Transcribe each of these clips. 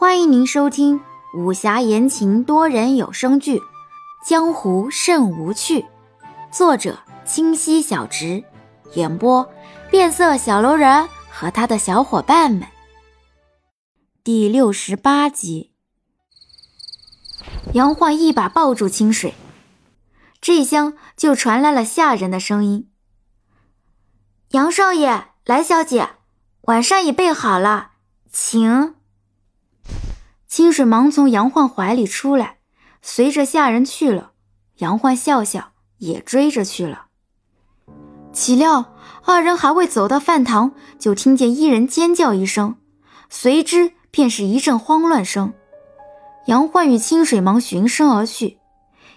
欢迎您收听武侠言情多人有声剧《江湖甚无趣》，作者清溪小直，演播变色小楼人和他的小伙伴们。第六十八集，杨焕一把抱住清水，这厢就传来了下人的声音：“杨少爷，来小姐，晚膳已备好了，请。”清水忙从杨焕怀里出来，随着下人去了。杨焕笑笑，也追着去了。岂料二人还未走到饭堂，就听见一人尖叫一声，随之便是一阵慌乱声。杨焕与清水忙循声而去。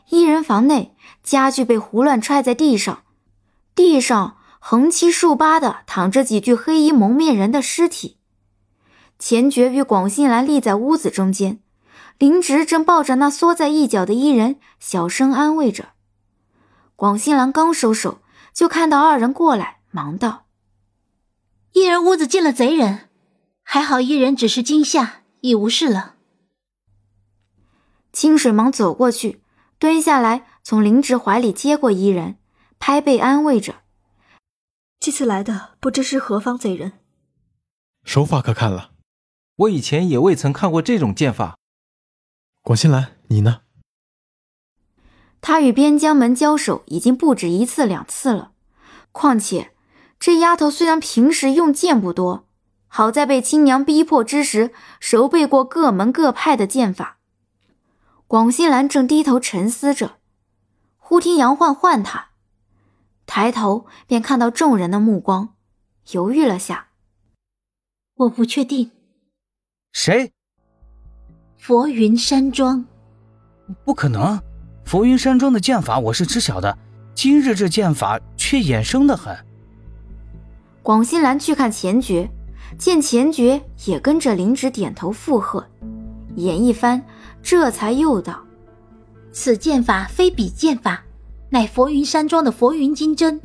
一人房内家具被胡乱踹在地上，地上横七竖八的躺着几具黑衣蒙面人的尸体。钱爵与广信兰立在屋子中间，林植正抱着那缩在一角的伊人，小声安慰着。广信兰刚收手，就看到二人过来，忙道：“伊人屋子进了贼人，还好伊人只是惊吓，已无事了。”清水忙走过去，蹲下来，从林植怀里接过伊人，拍背安慰着：“这次来的不知是何方贼人，手法可看了。”我以前也未曾看过这种剑法。广新兰，你呢？他与边疆门交手已经不止一次两次了，况且这丫头虽然平时用剑不多，好在被亲娘逼迫之时熟背过各门各派的剑法。广新兰正低头沉思着，忽听杨焕唤他，抬头便看到众人的目光，犹豫了下，我不确定。谁？佛云山庄？不可能！佛云山庄的剑法我是知晓的，今日这剑法却衍生的很。广新兰去看钱爵，见钱爵也跟着林芷点头附和，眼一翻，这才又道：“此剑法非彼剑法，乃佛云山庄的佛云金针。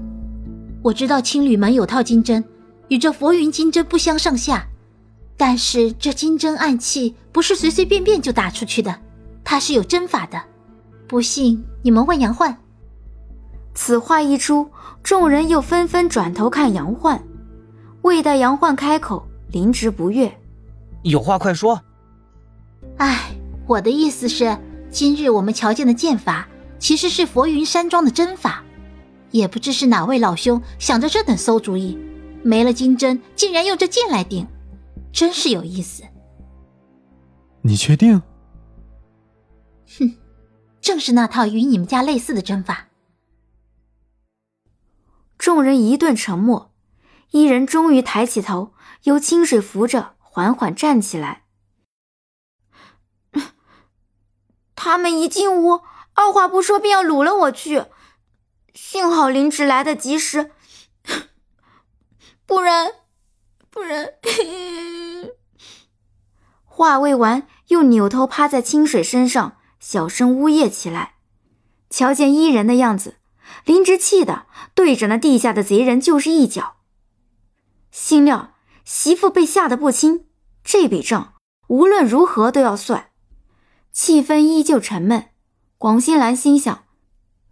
我知道青旅门有套金针，与这佛云金针不相上下。”但是这金针暗器不是随随便便就打出去的，它是有针法的。不信你们问杨焕。此话一出，众人又纷纷转头看杨焕。未待杨焕开口，林植不悦：“有话快说。”哎，我的意思是，今日我们瞧见的剑法，其实是佛云山庄的针法。也不知是哪位老兄想着这等馊主意，没了金针，竟然用这剑来顶。真是有意思。你确定？哼，正是那套与你们家类似的针法。众人一顿沉默，一人终于抬起头，由清水扶着，缓缓站起来。他们一进屋，二话不说便要掳了我去，幸好林芷来得及时，不然，不然。话未完，又扭头趴在清水身上，小声呜咽起来。瞧见伊人的样子，林直气的对着那地下的贼人就是一脚。心料媳妇被吓得不轻，这笔账无论如何都要算。气氛依旧沉闷。广新兰心想：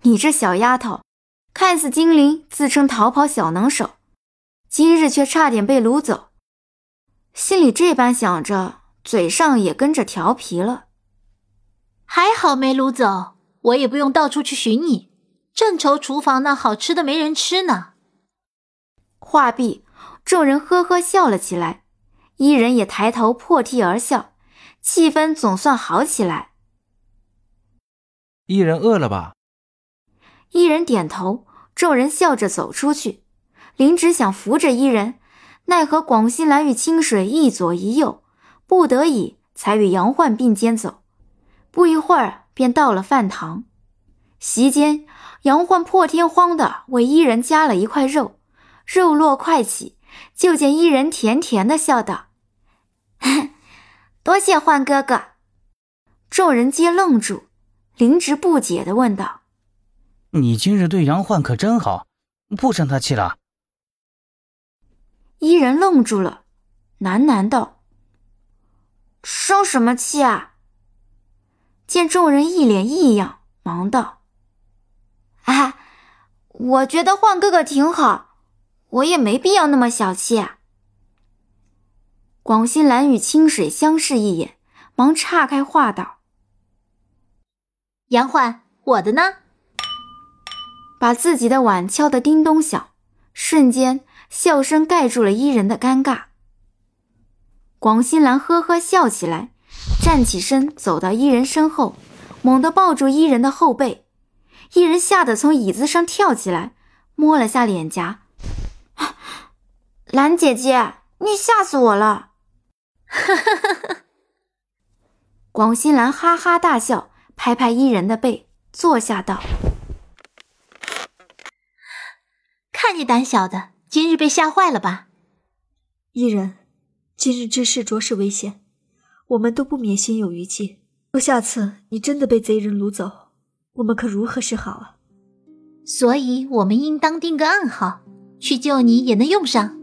你这小丫头，看似精灵，自称逃跑小能手，今日却差点被掳走。心里这般想着。嘴上也跟着调皮了，还好没掳走，我也不用到处去寻你。正愁厨房那好吃的没人吃呢。话毕，众人呵呵笑了起来，伊人也抬头破涕而笑，气氛总算好起来。伊人饿了吧？伊人点头，众人笑着走出去。林芷想扶着伊人，奈何广西蓝与清水一左一右。不得已，才与杨焕并肩走。不一会儿，便到了饭堂。席间，杨焕破天荒的为伊人夹了一块肉，肉落筷起，就见伊人甜甜的笑道：“ 多谢焕哥哥。”众人皆愣住。林植不解的问道：“你今日对杨焕可真好，不生他气了？”伊人愣住了，喃喃道。生什么气啊？见众人一脸异样，忙道：“哎，我觉得换哥哥挺好，我也没必要那么小气啊。”广心兰与清水相视一眼，忙岔开话道：“杨焕，我的呢？”把自己的碗敲得叮咚响，瞬间笑声盖住了伊人的尴尬。广新兰呵呵笑起来。站起身，走到伊人身后，猛地抱住伊人的后背。伊人吓得从椅子上跳起来，摸了下脸颊：“兰姐姐，你吓死我了！”哈哈哈哈广新兰哈哈大笑，拍拍伊人的背，坐下道：“看你胆小的，今日被吓坏了吧？”伊人，今日之事着实危险。我们都不免心有余悸。若下次你真的被贼人掳走，我们可如何是好啊？所以，我们应当定个暗号，去救你也能用上。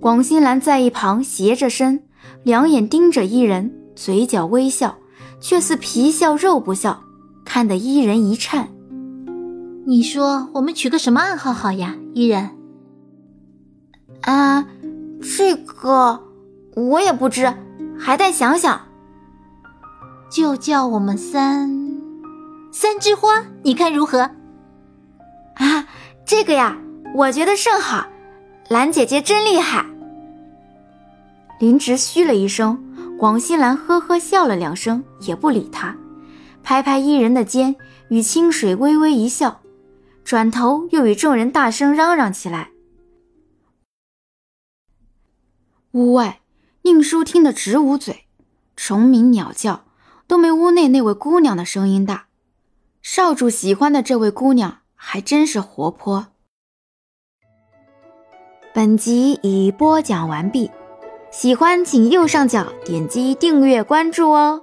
广心兰在一旁斜着身，两眼盯着伊人，嘴角微笑，却似皮笑肉不笑，看得伊人一颤。你说我们取个什么暗号好呀，伊人？啊，这个我也不知。还待想想，就叫我们三三枝花，你看如何？啊，这个呀，我觉得甚好。兰姐姐真厉害。林直嘘了一声，广西兰呵呵笑了两声，也不理他，拍拍伊人的肩，与清水微微一笑，转头又与众人大声嚷嚷起来。屋外。宁叔听得直捂嘴，虫鸣鸟叫都没屋内那位姑娘的声音大。少主喜欢的这位姑娘还真是活泼。本集已播讲完毕，喜欢请右上角点击订阅关注哦。